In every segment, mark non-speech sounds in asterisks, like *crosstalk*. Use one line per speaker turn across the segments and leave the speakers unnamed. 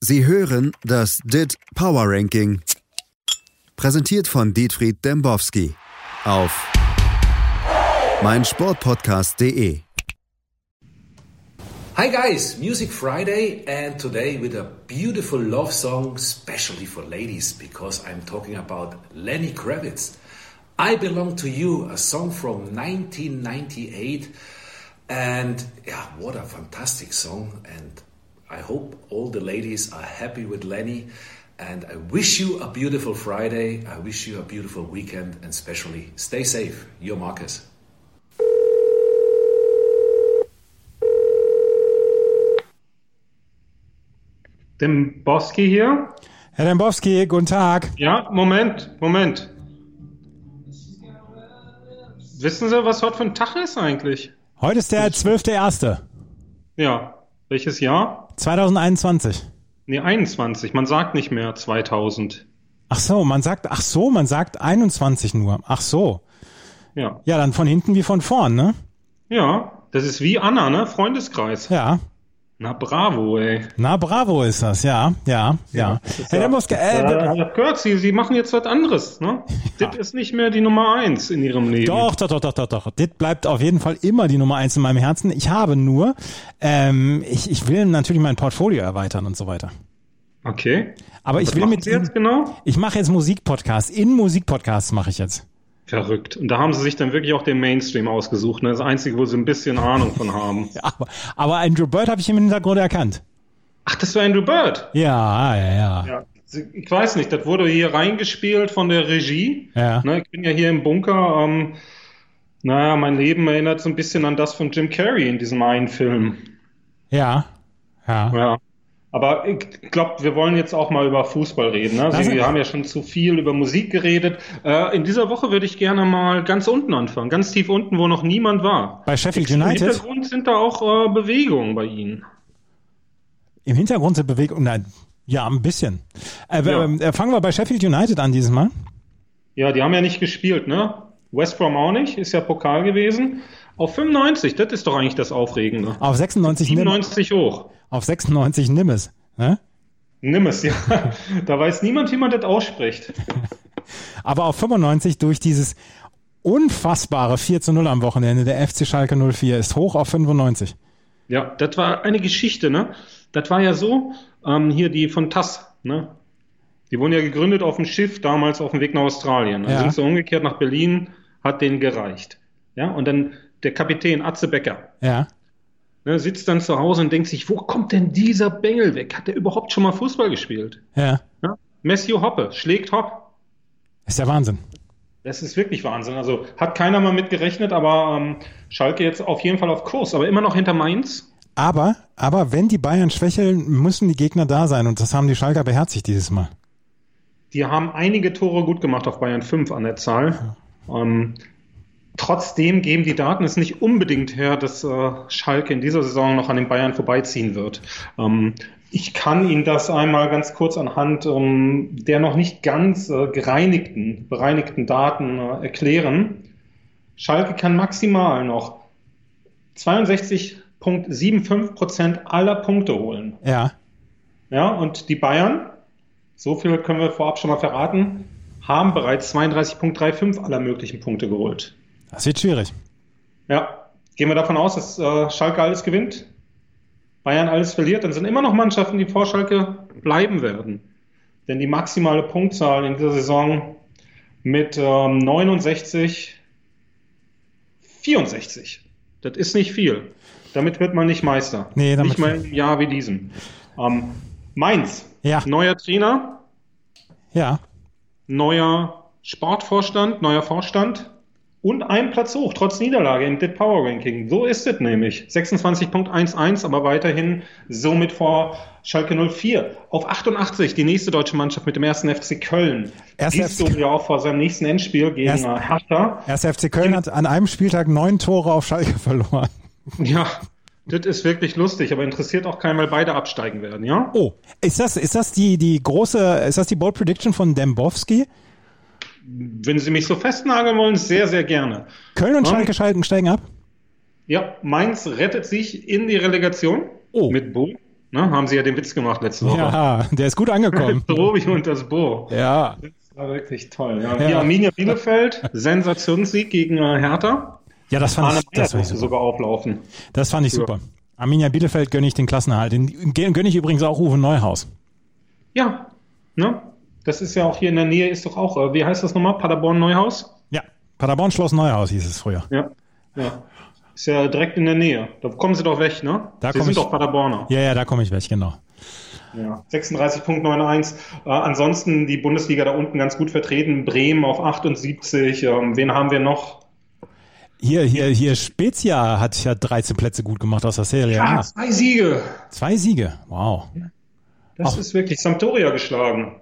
Sie hören das DIT Power Ranking. Präsentiert von Dietfried Dembowski auf meinsportpodcast.de.
Hi guys, Music Friday, and today with a beautiful love song, especially for ladies, because I'm talking about Lenny Kravitz. I Belong to You, a song from 1998. And yeah, what a fantastic song. And I hope all the ladies are happy with Lenny. And I wish you a beautiful Friday. I wish you a beautiful weekend. And especially stay safe. Your Marcus.
Dembowski hier.
Herr Dembowski, guten Tag.
Ja, Moment, Moment. Wissen Sie, was heute für ein Tag ist eigentlich?
Heute ist der 12.01.
Ja. Welches Jahr?
2021.
Nee, 21. Man sagt nicht mehr 2000.
Ach so, man sagt, ach so, man sagt 21 nur. Ach so.
Ja.
Ja, dann von hinten wie von vorn, ne?
Ja, das ist wie Anna, ne? Freundeskreis.
Ja.
Na bravo, ey.
Na bravo ist das, ja, ja, ja. Herr Dembowski, äh,
Ja, ich hab gehört, Sie, Sie machen jetzt was anderes, ne? Das ist nicht mehr die Nummer eins in Ihrem Leben.
Doch, doch, doch, doch, doch, doch. Das bleibt auf jeden Fall immer die Nummer eins in meinem Herzen. Ich habe nur, ähm, ich, ich will natürlich mein Portfolio erweitern und so weiter.
Okay.
Aber ich
Was
will
machen
mit
Sie jetzt genau?
Ich mache jetzt Musikpodcasts. In Musikpodcasts mache ich jetzt.
Verrückt. Und da haben Sie sich dann wirklich auch den Mainstream ausgesucht, ne? Das Einzige, wo Sie ein bisschen Ahnung von haben. *laughs*
Ja, aber, aber Andrew Bird habe ich im Hintergrund erkannt.
Ach, das war Andrew Bird.
Ja, ja, ja.
Ja, ich weiß nicht, das wurde hier reingespielt von der Regie.
Ja.
Ne, ich bin ja hier im Bunker. Ähm, naja, mein Leben erinnert so ein bisschen an das von Jim Carrey in diesem einen Film.
Ja. Ja.
Ja. Aber ich glaube, wir wollen jetzt auch mal über Fußball reden. Ne? Also, wir haben ja schon zu viel über Musik geredet. Äh, in dieser Woche würde ich gerne mal ganz unten anfangen, ganz tief unten, wo noch niemand war.
Bei Sheffield
Im
United
Hintergrund sind da auch äh, Bewegungen bei Ihnen.
im Hintergrund sind Bewegungen. Nein, ja, ein bisschen. Äh,
Ja.
ähm, äh, fangen wir bei Sheffield United an dieses Mal.
Ja, die haben ja nicht gespielt, ne? West Brom auch nicht, ist ja Pokal gewesen. Auf 95, das ist doch eigentlich das Aufregende.
Auf 96 nimm,
97 hoch.
auf 96 nimm es. Ne?
Nimm es, ja. *laughs* Da weiß niemand, wie man das ausspricht. *laughs*
Aber auf 95 durch dieses unfassbare 4 zu 0 am Wochenende der FC Schalke 04 ist hoch auf 95.
Ja, das war eine Geschichte, ne? Das war ja so, ähm, hier die von TAS, ne? Die wurden ja gegründet auf dem Schiff, damals auf dem Weg nach Australien. Dann
Ja.
sind sie umgekehrt nach Berlin, hat denen gereicht. Ja, und dann der Kapitän Atze Becker,
Ja.
ne, sitzt dann zu Hause und denkt sich, wo kommt denn dieser Bengel weg? Hat der überhaupt schon mal Fußball gespielt?
Ja.
Ja? Matthew Hoppe schlägt Hopp.
Ist der Wahnsinn.
Das ist wirklich Wahnsinn. Also hat keiner mal mit gerechnet, aber ähm, Schalke jetzt auf jeden Fall auf Kurs, aber immer noch hinter Mainz.
Aber, aber wenn die Bayern schwächeln, müssen die Gegner da sein und das haben die Schalker beherzigt dieses Mal.
Die haben einige Tore gut gemacht auf Bayern 5 an der Zahl. Ähm, trotzdem geben die Daten es nicht unbedingt her, dass äh, Schalke in dieser Saison noch an den Bayern vorbeiziehen wird. Ähm, ich kann Ihnen das einmal ganz kurz anhand ähm, der noch nicht ganz äh, gereinigten, bereinigten Daten äh, erklären. Schalke kann maximal noch 62,75 Prozent aller Punkte holen.
Ja.
Ja, und die Bayern, so viel können wir vorab schon mal verraten, haben bereits 32,35 aller möglichen Punkte geholt.
Das wird schwierig.
Ja, gehen wir davon aus, dass äh, Schalke alles gewinnt, Bayern alles verliert, dann sind immer noch Mannschaften, die vor Schalke bleiben werden. Denn die maximale Punktzahl in dieser Saison mit ähm, 69, 64. Das ist nicht viel. Damit wird man nicht Meister.
Nee, damit-
nicht mal im Jahr wie diesem. Ähm, Mainz,
Ja.
neuer Trainer,
Ja.
neuer Sportvorstand, neuer Vorstand und ein Platz hoch, trotz Niederlage im DIT Power Ranking. So ist es nämlich. 26.11, aber weiterhin somit vor Schalke 04. Auf 88 die nächste deutsche Mannschaft mit dem ersten FC Köln. Siehst
FC
ja auch vor seinem nächsten Endspiel gegen
Erst-
Hertha.
Erster FC Köln hat an einem Spieltag neun Tore auf Schalke *laughs* verloren.
Ja, das ist wirklich lustig, aber interessiert auch keinen, weil beide absteigen werden, ja?
Oh, ist das, ist das die, die große, ist das die Bold Prediction von Dembowski?
Wenn Sie mich so festnageln wollen, sehr, sehr gerne.
Köln und. Schalke schalten, steigen ab?
Ja, Mainz rettet sich in die Relegation
Oh.
mit Bull. Ne? Haben sie ja den Witz gemacht letzte Woche.
Ja, der ist gut angekommen. *laughs*
Robi und das Bo.
Ja.
Das war wirklich toll. Ja.
Ja.
Arminia Bielefeld, Sensationssieg gegen äh, Hertha.
Ja, das fand
Arne
ich, das fand ich super.
sogar auflaufen.
Das fand ich
Ja.
super. Arminia Bielefeld gönne ich den Klassenerhalt. Den gönne ich übrigens auch Uwe Neuhaus.
Ja, ne? Das ist ja auch hier in der Nähe, ist doch auch, äh, wie heißt das nochmal? Paderborn Neuhaus?
Ja, Paderborn Schloss Neuhaus hieß es früher.
Ja. Ja. Ist ja direkt in der Nähe. Da kommen sie doch weg, ne?
Da
sie sind
ich-
doch Paderborner.
Ja, ja, da komme ich weg, genau.
Ja. 36.91. Äh, ansonsten die Bundesliga da unten ganz gut vertreten. Bremen auf 78. Ähm, wen haben wir noch?
Hier, hier, hier, Spezia hat ja 13 Plätze gut gemacht aus der Serie.
Ah,
A.
zwei Siege.
Zwei Siege. Wow.
Das
Ach.
ist wirklich Sampdoria geschlagen.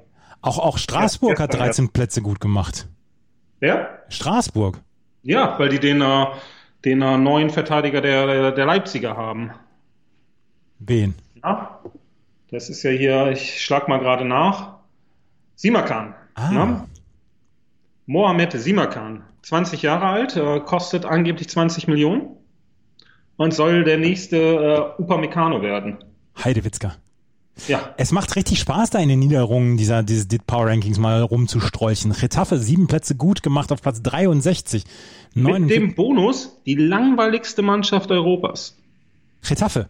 Auch, auch Straßburg
Ja,
hat
gestern
13 Plätze gut gemacht.
Wer?
Straßburg.
Ja, weil die den, äh, den äh, neuen Verteidiger der, der, der Leipziger haben.
Wen?
Ja, das ist ja hier, ich schlag mal gerade nach. Simakan.
Ah.
Ne? Mohamed Simakan, 20 Jahre alt, äh, kostet angeblich 20 Millionen und soll der nächste äh, Upamecano werden.
Heidewitzka.
Ja,
Es macht richtig Spaß, da in den Niederungen dieser, dieses DIT Power Rankings mal rumzustrolchen. Retafe sieben Plätze gut gemacht auf Platz 63. Neun,
mit dem Bonus die langweiligste Mannschaft Europas.
Retafe.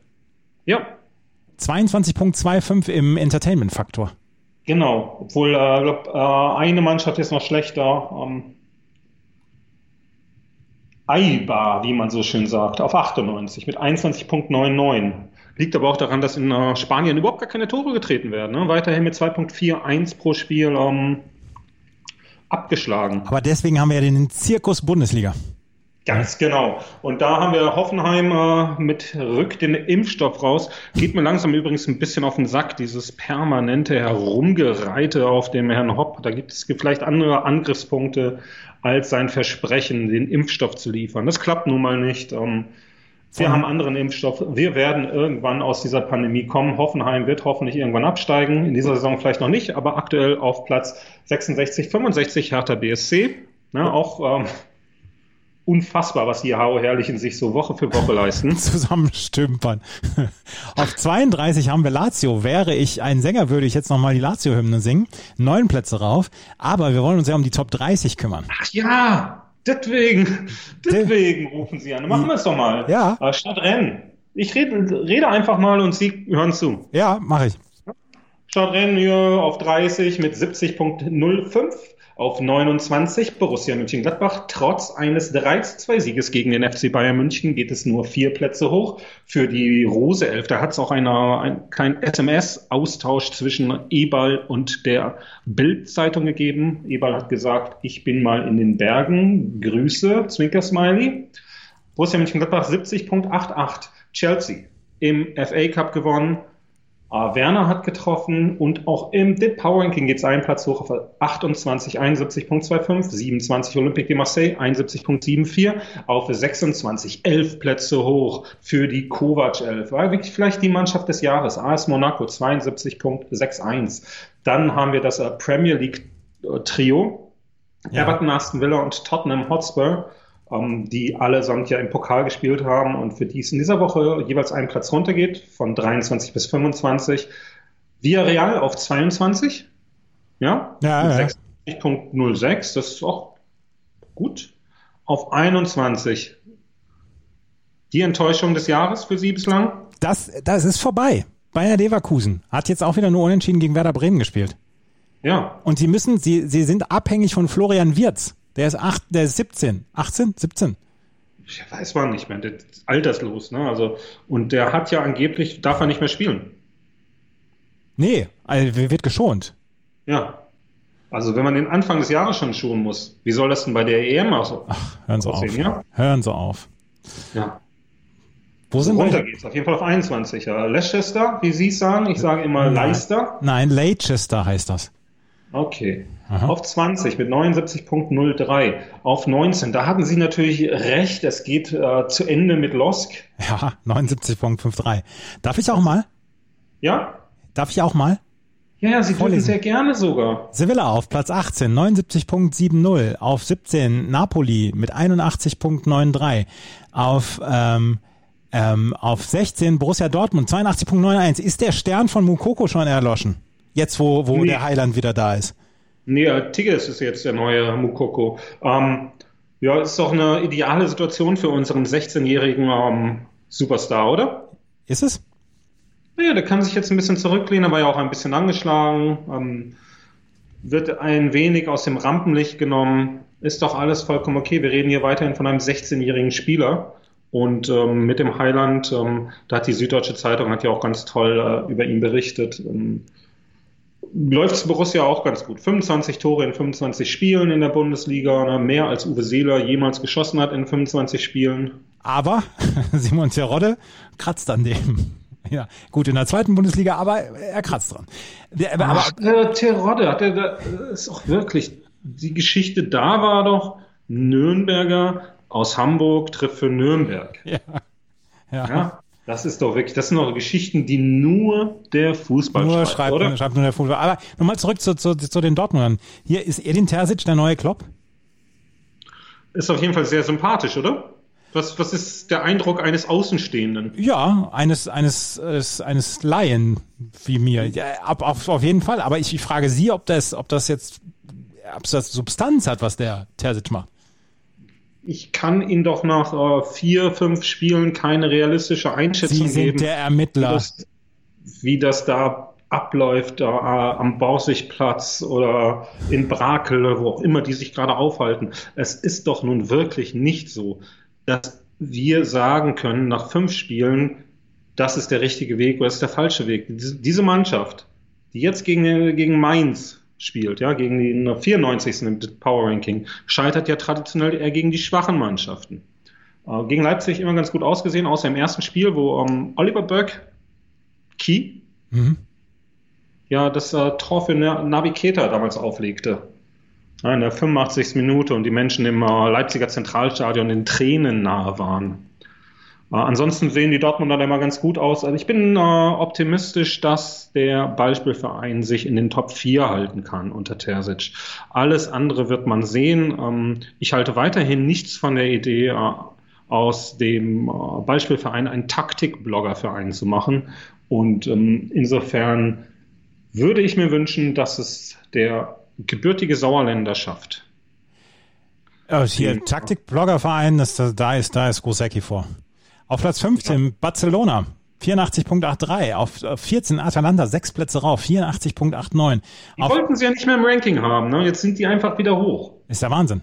Ja,
22.25 im Entertainment-Faktor.
genau. Obwohl, äh, glaub, äh, eine Mannschaft ist noch schlechter. Ähm, Aiba, wie man so schön sagt, auf 98 mit 21.99. Liegt aber auch daran, dass in äh, Spanien überhaupt gar keine Tore getreten werden. Ne? Weiterhin mit 2.41 pro Spiel ähm, abgeschlagen.
Aber deswegen haben wir ja den Zirkus Bundesliga.
Ganz genau. Und da haben wir Hoffenheim äh, mit Rück den Impfstoff raus. Geht mir langsam übrigens ein bisschen auf den Sack, dieses permanente Herumgereite auf dem Herrn Hopp. Da gibt es vielleicht andere Angriffspunkte als sein Versprechen, den Impfstoff zu liefern. Das klappt nun mal nicht. Ähm, wir haben anderen Impfstoff. Wir werden irgendwann aus dieser Pandemie kommen. Hoffenheim wird hoffentlich irgendwann absteigen. In dieser Saison vielleicht noch nicht, aber aktuell auf Platz 66, 65 Hertha BSC. Ne, auch ähm, unfassbar, was die Hau Herrlichen sich so Woche für Woche leisten. *laughs*
Zusammenstümpern. *laughs* Auf 32 haben wir Lazio. Wäre ich ein Sänger, würde ich jetzt nochmal die Lazio-Hymne singen. Neun Plätze rauf. Aber wir wollen uns ja um die Top 30 kümmern.
Ach ja, deswegen, *laughs* deswegen rufen Sie an. Machen wir es doch mal.
Ja.
Äh, Statt Rennen. Ich rede, rede einfach mal und Sie hören zu.
Ja, mache ich.
Statt Rennen hier auf 30 mit 70.05. Auf 29 Borussia Mönchengladbach. Trotz eines 3-2-Sieges gegen den FC Bayern München geht es nur vier Plätze hoch für die Rose Elf. Da hat es auch eine, einen kleinen SMS-Austausch zwischen Eberl und der Bild-Zeitung gegeben. Eberl hat gesagt, ich bin mal in den Bergen. Grüße, Zwinker-Smiley. Borussia Mönchengladbach 70.88. Chelsea im FA Cup gewonnen. Ah, Werner hat getroffen und auch im DIT Power Ranking geht es einen Platz hoch auf 28, 71.25, 27 Olympique de Marseille, 71.74, auf 26, 11 Plätze hoch für die Kovac 11. War wirklich vielleicht die Mannschaft des Jahres. AS Monaco 72.61. Dann haben wir das äh, Premier League äh, Trio.
Ja.
Everton, Aston Villa und Tottenham Hotspur, ähm, die allesamt ja im Pokal gespielt haben und für die es in dieser Woche jeweils einen Platz runtergeht, von 23 bis 25. Villarreal auf 22, ja,
Ja, ja.
60.06, das ist auch gut. Auf 21. Die Enttäuschung des Jahres für Sie bislang?
Das, das ist vorbei. Bayer Leverkusen hat jetzt auch wieder nur unentschieden gegen Werder Bremen gespielt.
Ja,
Und sie müssen, sie, sie sind abhängig von Florian Wirz. Der ist acht, der ist 17. 18? 17?
Ja, weiß man nicht mehr. Der ist alterslos, ne? Also, und der hat ja angeblich, darf er nicht mehr spielen.
Nee, also wird geschont.
Ja. Also, wenn man den Anfang des Jahres schon schonen muss, wie soll das denn bei der EM auch
Hören Sie
aussehen,
auf.
ja?
Hören Sie auf.
Ja.
Wo
So
sind
runter
wir?
geht's. Auf jeden Fall auf 21. Ja. Leicester, wie Sie es sagen. Ich sage immer Leicester.
Nein, Leicester heißt das.
Okay.
Aha.
Auf 20 mit 79.03. Auf 19. Da hatten Sie natürlich recht. Es geht äh, zu Ende mit Losk.
Ja, 79.53. Darf ich auch mal?
Ja?
Darf ich auch mal?
Ja, ja, Sie dürfen
Vorlesen.
sehr gerne sogar.
Sevilla auf Platz 18, 79.70. Auf 17 Napoli mit 81.93. Auf ähm, Ähm, auf 16 Borussia Dortmund 82.91. Ist der Stern von Mukoko schon erloschen? Jetzt, wo, wo
Nee.
der Heiland wieder da ist.
Nee, Tigges ist jetzt der neue Mukoko. Ähm, ja, ist doch eine ideale Situation für unseren 16-jährigen ähm, Superstar, oder?
Ist es?
Naja, der kann sich jetzt ein bisschen zurücklehnen, er war ja auch ein bisschen angeschlagen, ähm, wird ein wenig aus dem Rampenlicht genommen, ist doch alles vollkommen okay. Wir reden hier weiterhin von einem 16-jährigen Spieler. Und ähm, mit dem Heiland, ähm, da hat die Süddeutsche Zeitung hat ja auch ganz toll äh, über ihn berichtet. Ähm, läuft es Borussia auch ganz gut. 25 Tore in 25 Spielen in der Bundesliga, ne? mehr als Uwe Seeler jemals geschossen hat in 25 Spielen.
Aber *laughs* Simon Terodde kratzt an dem. Ja, gut, in der zweiten Bundesliga, aber er kratzt dran. Der, aber,
Ach, äh, Terodde, hat er da, ist auch wirklich, die Geschichte da war doch, Nürnberger aus Hamburg trifft für Nürnberg.
ja, ja.
Ja, das ist doch wirklich, das sind doch Geschichten, die nur der Fußball
Nur
schreibt,
schreibt,
oder?
schreibt nur der Fußball. Aber nochmal zurück zu, zu, zu den Dortmundern. Hier ist Edin Terzic der neue Klopp.
Ist auf jeden Fall sehr sympathisch, oder? Was, was ist der Eindruck eines Außenstehenden?
Ja, eines, eines, eines, eines Laien wie mir. Ja, ab, auf, auf jeden Fall. Aber ich, ich frage Sie, ob das, ob das jetzt, ob das Substanz hat, was der Terzic macht.
Ich kann ihn doch nach äh, vier, fünf Spielen keine realistische Einschätzung
Sie sind
geben,
der
wie
Ermittler.
das, wie das da abläuft, äh, am Borsigplatz oder in Brakel, wo auch immer die sich gerade aufhalten. Es ist doch nun wirklich nicht so, dass wir sagen können, nach fünf Spielen, das ist der richtige Weg oder das ist der falsche Weg. Diese diese Mannschaft, die jetzt gegen, gegen Mainz spielt, ja, gegen den 94. im Power Ranking, scheitert ja traditionell eher gegen die schwachen Mannschaften. Äh, gegen Leipzig immer ganz gut ausgesehen, außer im ersten Spiel, wo ähm, Oliver Böck, Key,
Mhm.
ja, das äh, Tor für Na- Navi Keita damals auflegte. Ja, in der 85. Minute und die Menschen im äh, Leipziger Zentralstadion in Tränen nahe waren. Äh, ansonsten sehen die Dortmunder da immer ganz gut aus. Also ich bin äh, optimistisch, dass der Ballspielverein sich in den Top 4 halten kann unter Terzic. Alles andere wird man sehen. Ähm, ich halte weiterhin nichts von der Idee, äh, aus dem äh, Ballspielverein einen Taktikbloggerverein zu machen. Und ähm, insofern würde ich mir wünschen, dass es der gebürtige Sauerländer schafft.
Ja, hier Taktik-Blogger-Verein, da ist, da ist Grosecki vor. Auf Platz 15 Barcelona. 84.83, auf äh, 14 Atalanta, sechs Plätze rauf, 84.89.
Die
Auf,
wollten sie ja nicht mehr im Ranking haben, ne? Jetzt sind die einfach wieder hoch.
ist der Wahnsinn.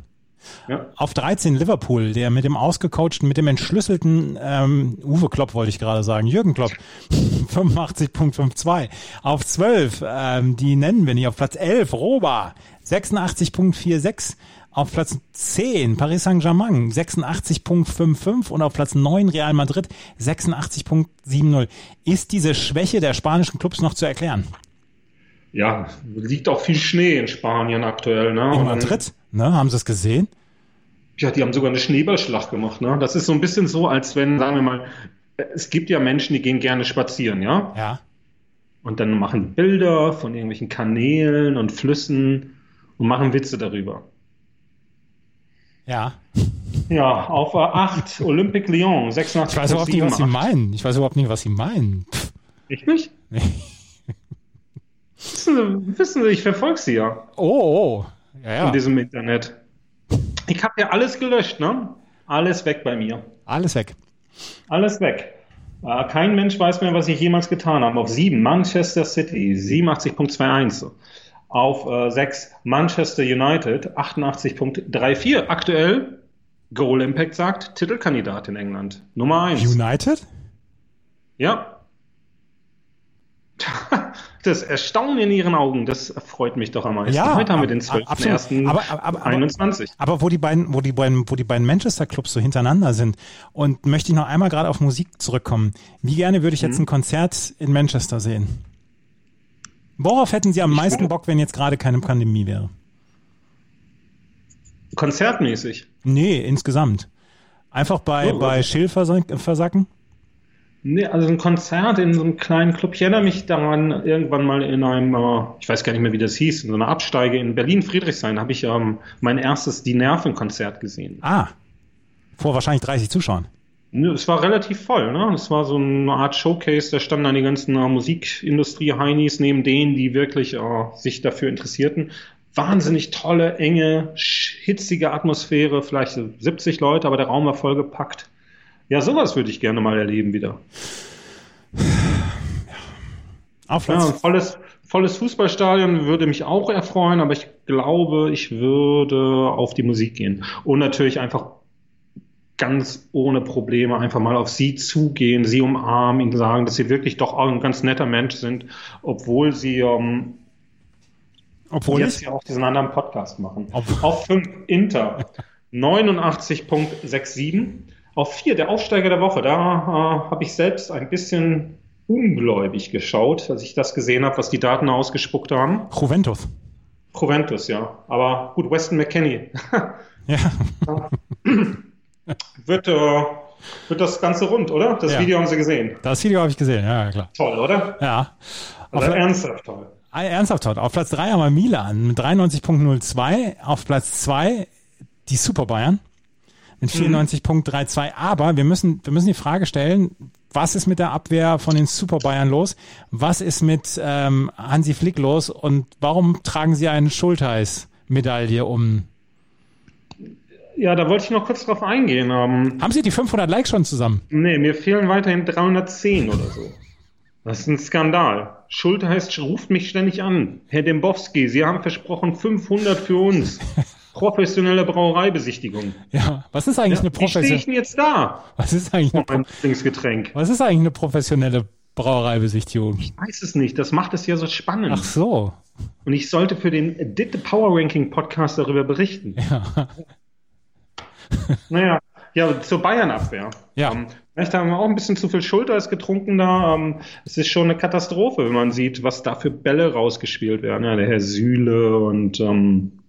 Ja.
Auf 13 Liverpool, der mit dem ausgecoachten, mit dem entschlüsselten ähm, Uwe Klopp wollte ich gerade sagen, Jürgen Klopp, *laughs* 85.52. Auf 12, ähm, die nennen wir nicht, auf Platz 11 Roba, 86.46. Auf Platz 10 Paris Saint-Germain 86.55 und auf Platz 9 Real Madrid 86.70. Ist diese Schwäche der spanischen Clubs noch zu erklären?
Ja, liegt auch viel Schnee in Spanien aktuell, ne?
In Madrid, ne? Haben Sie es gesehen?
Ja, die haben sogar eine Schneeballschlacht gemacht, ne? Das ist so ein bisschen so, als wenn, sagen wir mal, es gibt ja Menschen, die gehen gerne spazieren, ja?
Ja.
Und dann machen Bilder von irgendwelchen Kanälen und Flüssen und machen Witze darüber.
Ja.
Ja, auf 8 Olympique Lyon, 86
Ich weiß überhaupt nicht, was Sie meinen. Ich weiß überhaupt nicht, was Sie meinen.
Ich nicht? wissen, Sie, wissen Sie, ich verfolge Sie ja
Oh, oh. Ja, ja.
in diesem Internet. Ich habe ja alles gelöscht, ne? Alles weg bei mir.
Alles weg.
Alles weg. Äh, kein Mensch weiß mehr, was ich jemals getan habe. Auf 7 Manchester City, 87.21. Auf äh, 6 Manchester United, 88.34. Aktuell, Goal Impact sagt, Titelkandidat in England. Nummer 1.
United?
Ja. *laughs* Das Erstaunen in Ihren Augen, das freut mich doch am meisten.
Ja,
Heute haben wir den
absolut.
12.01.21.
Aber- aber- aber- Aber wo die beiden, wo die beiden, wo die beiden Manchester Clubs so hintereinander sind und möchte ich noch einmal gerade auf Musik zurückkommen. Wie gerne würde ich jetzt ein Konzert in Manchester sehen? Worauf hätten Sie am meisten Bock, wenn jetzt gerade keine Pandemie wäre?
Konzertmäßig.
Nee, insgesamt. Einfach bei,
Oh,
bei. Schill versack- versacken?
Nee, also ein Konzert in so einem kleinen Club. Ich erinnere mich daran, irgendwann mal in einem, ich weiß gar nicht mehr, wie das hieß, in so einer Absteige in Berlin-Friedrichshain habe ich ähm, mein erstes Die Nerven-Konzert gesehen.
Ah. Vor wahrscheinlich 30 Zuschauern.
Es war relativ voll, ne? Es war so eine Art Showcase, da standen dann die ganzen äh, Musikindustrie-Heinis neben denen, die wirklich äh, sich dafür interessierten. Wahnsinnig tolle, enge, hitzige Atmosphäre, vielleicht 70 Leute, aber der Raum war vollgepackt. Ja, sowas würde ich gerne mal erleben wieder. Auf ja, ein volles, volles Fußballstadion würde mich auch erfreuen, aber ich glaube, ich würde auf die Musik gehen. Und natürlich einfach ganz ohne Probleme einfach mal auf sie zugehen, sie umarmen, ihnen sagen, dass sie wirklich doch auch ein ganz netter Mensch sind, obwohl sie ähm, obwohl jetzt ja auch diesen anderen Podcast machen. Ob auf 5 Inter 89.67. Auf 4 der Aufsteiger der Woche. Da äh, habe ich selbst ein bisschen ungläubig geschaut, als ich das gesehen habe, was die Daten ausgespuckt haben.
Juventus.
Juventus, ja. Aber gut, Weston McKenney. ja. *laughs* wird, äh, wird das Ganze rund, oder? Das ja. Video haben Sie gesehen.
Das Video habe ich gesehen, ja, klar.
Toll, oder?
Ja.
Also Auf ernsthaft toll.
Ah, ernsthaft toll. Auf Platz 3 haben wir Milan mit 93.02. Auf Platz 2 die Super Bayern mit 94.32. Mhm. Aber wir müssen, wir müssen die Frage stellen, was ist mit der Abwehr von den Super Bayern los? Was ist mit ähm, Hansi Flick los? Und warum tragen sie eine Schultheiß-Medaille um?
Ja, da wollte ich noch kurz drauf eingehen.
Um, Haben Sie die 500 Likes schon zusammen?
Nee, mir fehlen weiterhin 310 oder so. Das ist ein Skandal. Schultheiß ruft mich ständig an. Herr Dembowski, Sie haben versprochen 500 für uns. *laughs* Professionelle Brauereibesichtigung.
Ja, was ist eigentlich ja, eine professionelle? Wie
stehe ich denn jetzt da?
Was ist eigentlich eine,
Pro Getränk?
Was ist eigentlich eine professionelle Brauereibesichtigung?
Ich weiß es nicht. Das macht es ja so spannend.
Ach so.
Und ich sollte für den Did the Power Ranking Podcast darüber berichten. Ja. Naja, ja, zur Bayern-Abwehr.
Ja. Ähm,
vielleicht haben wir auch ein bisschen zu viel Schulter ist getrunken da. Ähm, es ist schon eine Katastrophe, wenn man sieht, was da für Bälle rausgespielt werden. Ja, der Herr Sühle und ähm,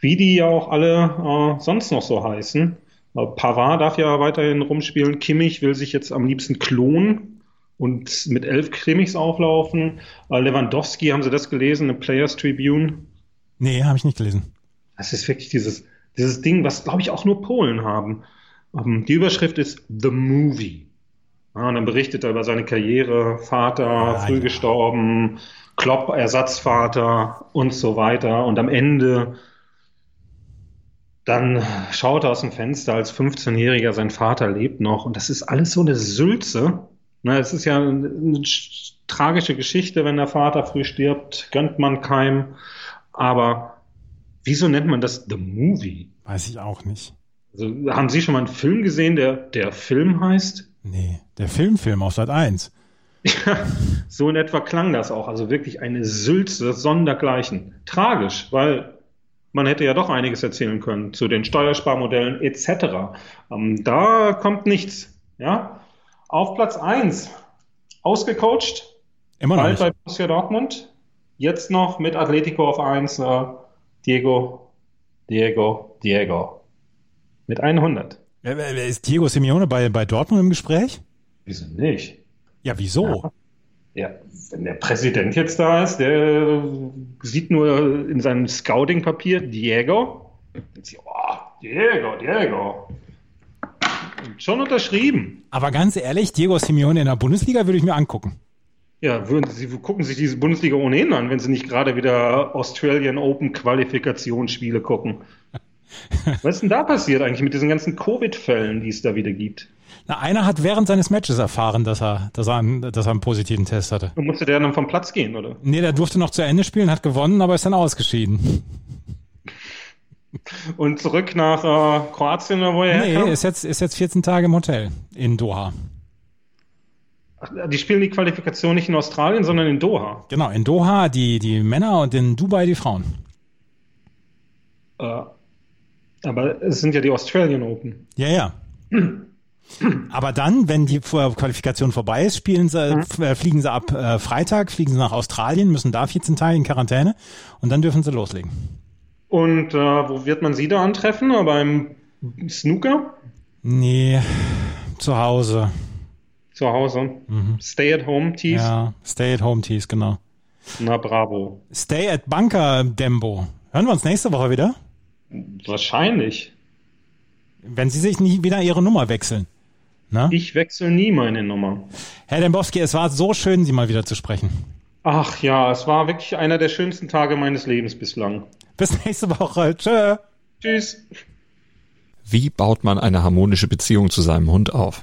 wie die ja auch alle äh, sonst noch so heißen. Äh, Pavard darf ja weiterhin rumspielen. Kimmich will sich jetzt am liebsten klonen und mit elf Krimmichs auflaufen. Äh, Lewandowski, haben Sie das gelesen, im Players Tribune?
Nee, habe ich nicht gelesen.
Das ist wirklich dieses, dieses Ding, was glaube ich auch nur Polen haben. Ähm, die Überschrift ist The Movie. Ja, und dann berichtet er über seine Karriere, Vater, ja, früh ja. gestorben, Klopp, Ersatzvater und so weiter. Und am Ende dann schaut er aus dem Fenster als 15-Jähriger, sein Vater lebt noch. Und das ist alles so eine Sülze. Na, es ist ja eine, eine tragische Geschichte, wenn der Vater früh stirbt, gönnt man keinem. Aber wieso nennt man das The Movie?
Weiß ich auch nicht.
Also, haben Sie schon mal einen Film gesehen, der der Film heißt?
Nee, der Filmfilm aus Sat 1.
Ja, so in etwa klang das auch. Also wirklich eine Sülze sondergleichen. Tragisch, weil man hätte ja doch einiges erzählen können zu den Steuersparmodellen etc. Ähm, da kommt nichts. Ja? Auf Platz 1 ausgecoacht.
Immer noch. Bald
bei Borussia Dortmund. Jetzt noch mit Atletico auf 1 äh, Diego, Diego, Diego. Mit 100.
Ist Diego Simeone bei, bei Dortmund im Gespräch?
Wieso nicht?
Ja, wieso?
Ja. Ja, wenn der Präsident jetzt da ist, der sieht nur in seinem Scouting-Papier Diego. Sieht, oh, Diego, Diego. schon unterschrieben.
Aber ganz ehrlich, Diego Simeone in der Bundesliga würde ich mir angucken.
Ja, würden Sie gucken sich diese Bundesliga ohnehin an, wenn Sie nicht gerade wieder Australian Open Qualifikationsspiele gucken. Was ist denn da passiert eigentlich mit diesen ganzen Covid-Fällen, die es da wieder gibt?
Na, einer hat während seines Matches erfahren, dass er, dass er, einen, dass er einen positiven Test hatte.
Und musste der dann vom Platz gehen, oder?
Nee, der durfte noch zu Ende spielen, hat gewonnen, aber ist dann ausgeschieden.
Und zurück nach äh, Kroatien oder wo er
Nee, ist jetzt, ist jetzt 14 Tage im Hotel in Doha.
Die spielen die Qualifikation nicht in Australien, sondern in Doha.
Genau, in Doha die, die Männer und in Dubai die Frauen.
Äh, aber es sind ja die Australian Open.
Ja, ja. Aber dann, wenn die Qualifikation vorbei ist, spielen sie, mhm. äh, fliegen sie ab äh, Freitag, fliegen sie nach Australien, müssen da 14 Tage in Quarantäne und dann dürfen sie loslegen.
Und äh, wo wird man sie da antreffen? Beim Snooker?
Nee, zu Hause.
Zu Hause. Mhm. Stay at home Tees?
Ja, Stay at home Tees, genau.
Na bravo.
Stay at Bunker Dembo. Hören wir uns nächste Woche wieder?
Wahrscheinlich.
Wenn Sie sich nie wieder Ihre Nummer wechseln.
Na? Ich wechsle nie meine Nummer.
Herr Dembowski, es war so schön, Sie mal wieder zu sprechen.
Ach ja, es war wirklich einer der schönsten Tage meines Lebens bislang.
Bis nächste Woche. Tschö.
Tschüss.
Wie baut man eine harmonische Beziehung zu seinem Hund auf?